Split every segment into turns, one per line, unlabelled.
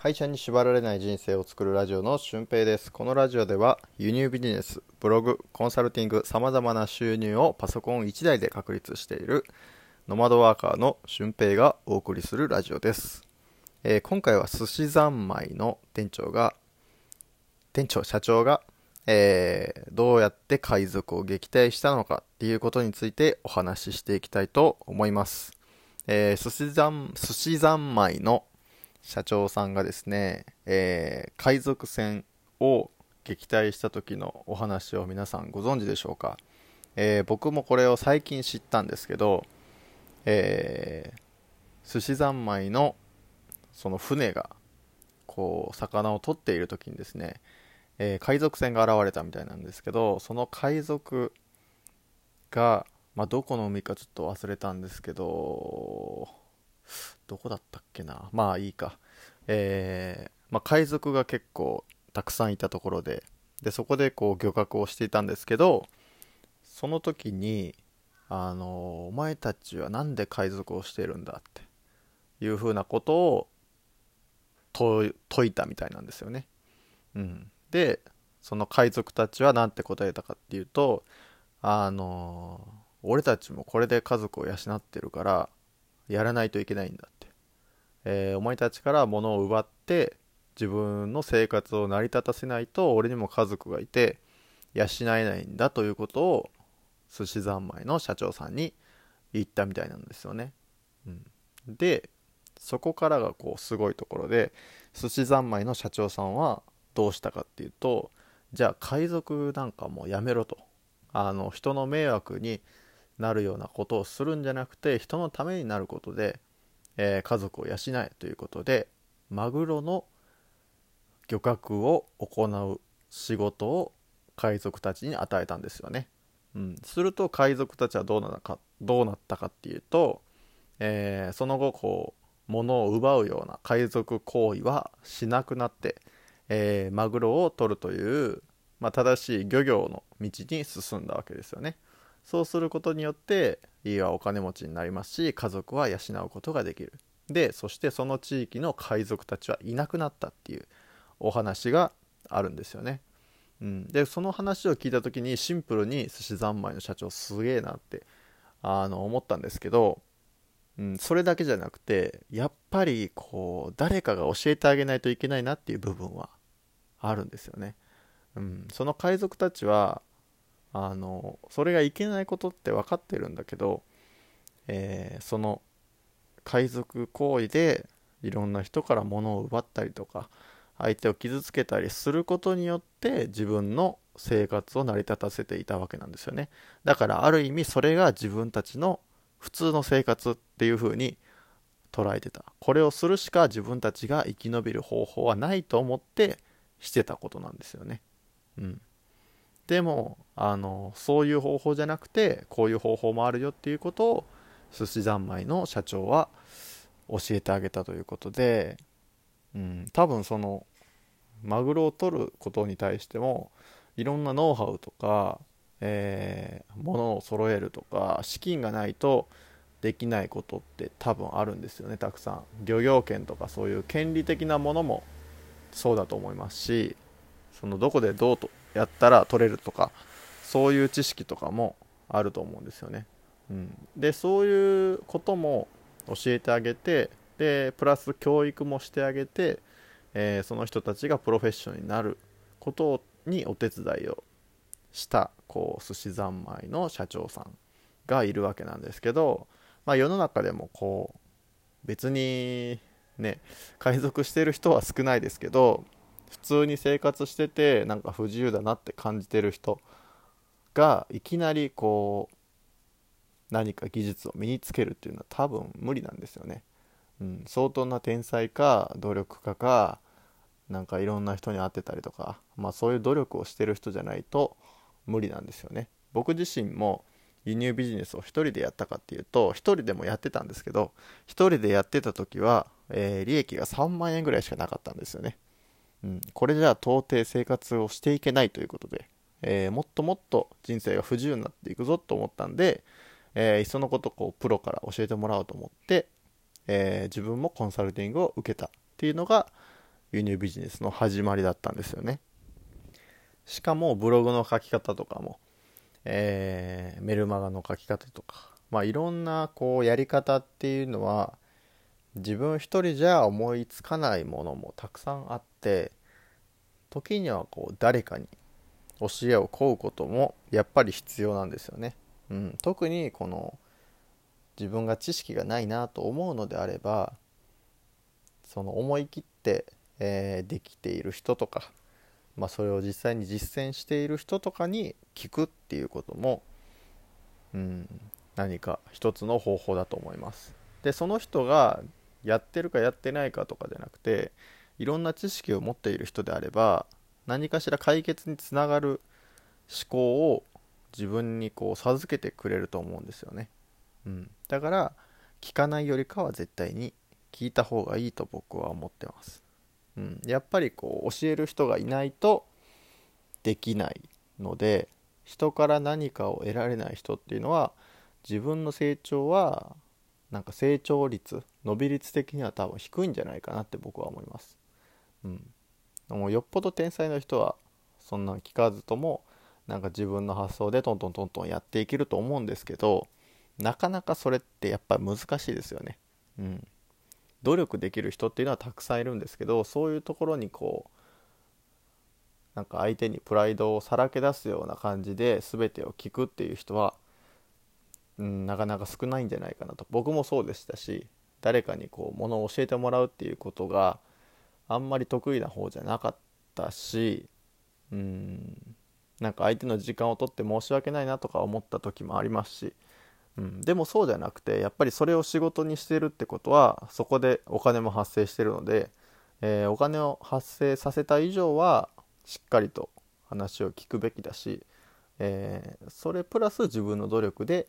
会社に縛られない人生を作るラジオの俊平です。このラジオでは輸入ビジネス、ブログ、コンサルティング、様々な収入をパソコン1台で確立しているノマドワーカーの俊平がお送りするラジオです。えー今回は寿司三昧の店長が、店長、社長が、えーどうやって海賊を撃退したのかっていうことについてお話ししていきたいと思います。えー寿司三、寿司三昧の社長さんがですね、えー海賊船を撃退した時のお話を皆さんご存知でしょうか、えー僕もこれを最近知ったんですけど、えー寿司三昧のその船がこう魚を取っている時にですね、えー海賊船が現れたみたいなんですけどその海賊が、まあ、どこの海かちょっと忘れたんですけどどこだったっけな？まあいいか。えーまあ、海賊が結構たくさんいたところででそこでこう漁獲をしていたんですけどその時にあのお前たちはなんで海賊をしてるんだっていうふうなことを問い問いたみたいなんですよね。うん、でその海賊たちは何て答えたかっていうとあの俺たちもこれで家族を養ってるからやらないといけないんだって、えーお前たちから物を奪って自分の生活を成り立たせないと俺にも家族がいて養えないんだということを寿司三昧の社長さんに言ったみたいなんですよね。うん、でそこからがこうすごいところで寿司三昧の社長さんはどうしたかっていうとじゃあ海賊なんかもうやめろと。あの人の迷惑になるようなことをするんじゃなくて人のためになることで、えー家族を養えということでマグロの漁獲を行う仕事を海賊たちに与えたんですよね。うん、すると海賊たちはどうなのかどうなったかっていうと、えーその後こう物を奪うような海賊行為はしなくなって、えーマグロを取るという、まあ、正しい漁業の道に進んだわけですよね。そうすることによって家はお金持ちになりますし家族は養うことができる。でそしてその地域の海賊たちはいなくなったっていうお話があるんですよね。うん、でその話を聞いた時にシンプルに寿司三昧の社長すげえなってあの思ったんですけど、うん、それだけじゃなくてやっぱりこう誰かが教えてあげないといけないなっていう部分はあるんですよね。うん、その海賊たちはあのそれがいけないことって分かってるんだけど、えーその海賊行為でいろんな人から物を奪ったりとか相手を傷つけたりすることによって自分の生活を成り立たせていたわけなんですよね。だからある意味それが自分たちの普通の生活っていう風に捉えてた。これをするしか自分たちが生き延びる方法はないと思ってしてたことなんですよね。うん。でもあのそういう方法じゃなくてこういう方法もあるよっていうことを寿司三昧の社長は教えてあげたということで、うん、多分そのマグロを取ることに対してもいろんなノウハウとか、えー物を揃えるとか資金がないとできないことって多分あるんですよねたくさん。漁業権とかそういう権利的なものもそうだと思いますしそのどこでどうとやったら取れるとかそういう知識とかもあると思うんですよね、うん、でそういうことも教えてあげてでプラス教育もしてあげて、えーその人たちがプロフェッショナルになることにお手伝いをしたこう寿司三昧の社長さんがいるわけなんですけど、まあ、世の中でもこう別にね海賊してる人は少ないですけど普通に生活しててなんか不自由だなって感じてる人がいきなりこう何か技術を身につけるっていうのは多分無理なんですよね。うん、相当な天才か努力家かなんかいろんな人に会ってたりとか、まあ、そういう努力をしてる人じゃないと無理なんですよね。僕自身も輸入ビジネスを一人でやったかっていうと一人でもやってたんですけど一人でやってた時は、えー利益が3万円ぐらいしかなかったんですよね。うん、これじゃあ到底生活をしていけないということで、えーもっともっと人生が不自由になっていくぞと思ったんで、えーいっそのことこうプロから教えてもらおうと思って、えー自分もコンサルティングを受けたっていうのが、輸入ビジネスの始まりだったんですよね。しかもブログの書き方とかも、え、メルマガの書き方とかまあいろんなこうやり方っていうのは自分一人じゃ思いつかないものもたくさんあって時にはこう誰かに教えを請うこともやっぱり必要なんですよね。うん、特にこの自分が知識がないなと思うのであればその思い切って、えー、できている人とか、まあ、それを実際に実践している人とかに聞くっていうことも、うん、何か一つの方法だと思います。でその人がやってるかやってないかとかじゃなくていろんな知識を持っている人であれば何かしら解決につながる思考を自分にこう授けてくれると思うんですよね、うん、だから聞かないよりかは絶対に聞いた方がいいと僕は思ってます、うん、やっぱりこう教える人がいないとできないので人から何かを得られない人っていうのは自分の成長はなんか成長率伸び率的には多分低いんじゃないかなって僕は思います。うん、もうよっぽど天才の人はそんなん聞かずともなんか自分の発想でトントントントンやっていけると思うんですけどなかなかそれってやっぱり難しいですよね。うん、努力できる人っていうのはたくさんいるんですけどそういうところにこうなんか相手にプライドをさらけ出すような感じで全てを聞くっていう人はうん、なかなか少ないんじゃないかなと僕もそうでしたし誰かにこうものを教えてもらうっていうことがあんまり得意な方じゃなかったしうんなんか相手の時間を取って申し訳ないなとか思った時もありますし、うん、でもそうじゃなくてやっぱりそれを仕事にしてるってことはそこでお金も発生してるので、えー、お金を発生させた以上はしっかりと話を聞くべきだし、えー、それプラス自分の努力で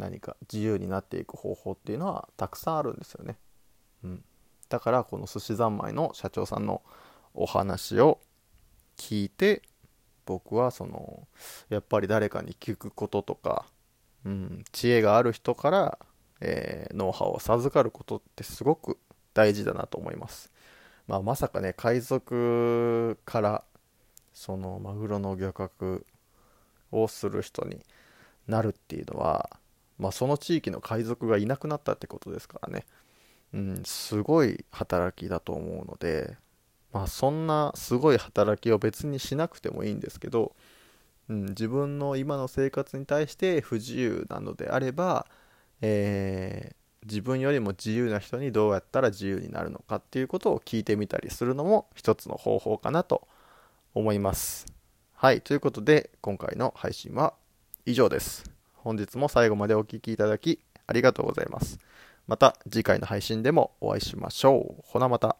何か自由になっていく方法っていうのはたくさんあるんですよね。うん、だからこの寿司三昧の社長さんのお話を聞いて僕はそのやっぱり誰かに聞くこととか、うん、知恵がある人から、えー、ノウハウを授かることってすごく大事だなと思います。まあ、まさかね海賊からそのマグロの漁獲をする人になるっていうのはまあ、その地域の海賊がいなくなったってことですからね、うん、すごい働きだと思うので、まあ、そんなすごい働きを別にしなくてもいいんですけど、うん、自分の今の生活に対して不自由なのであれば、えー、自分よりも自由な人にどうやったら自由になるのかっていうことを聞いてみたりするのも一つの方法かなと思います。はい、ということで今回の配信は以上です。本日も最後までお聴きいただきありがとうございます。また次回の配信でもお会いしましょう。ほなまた。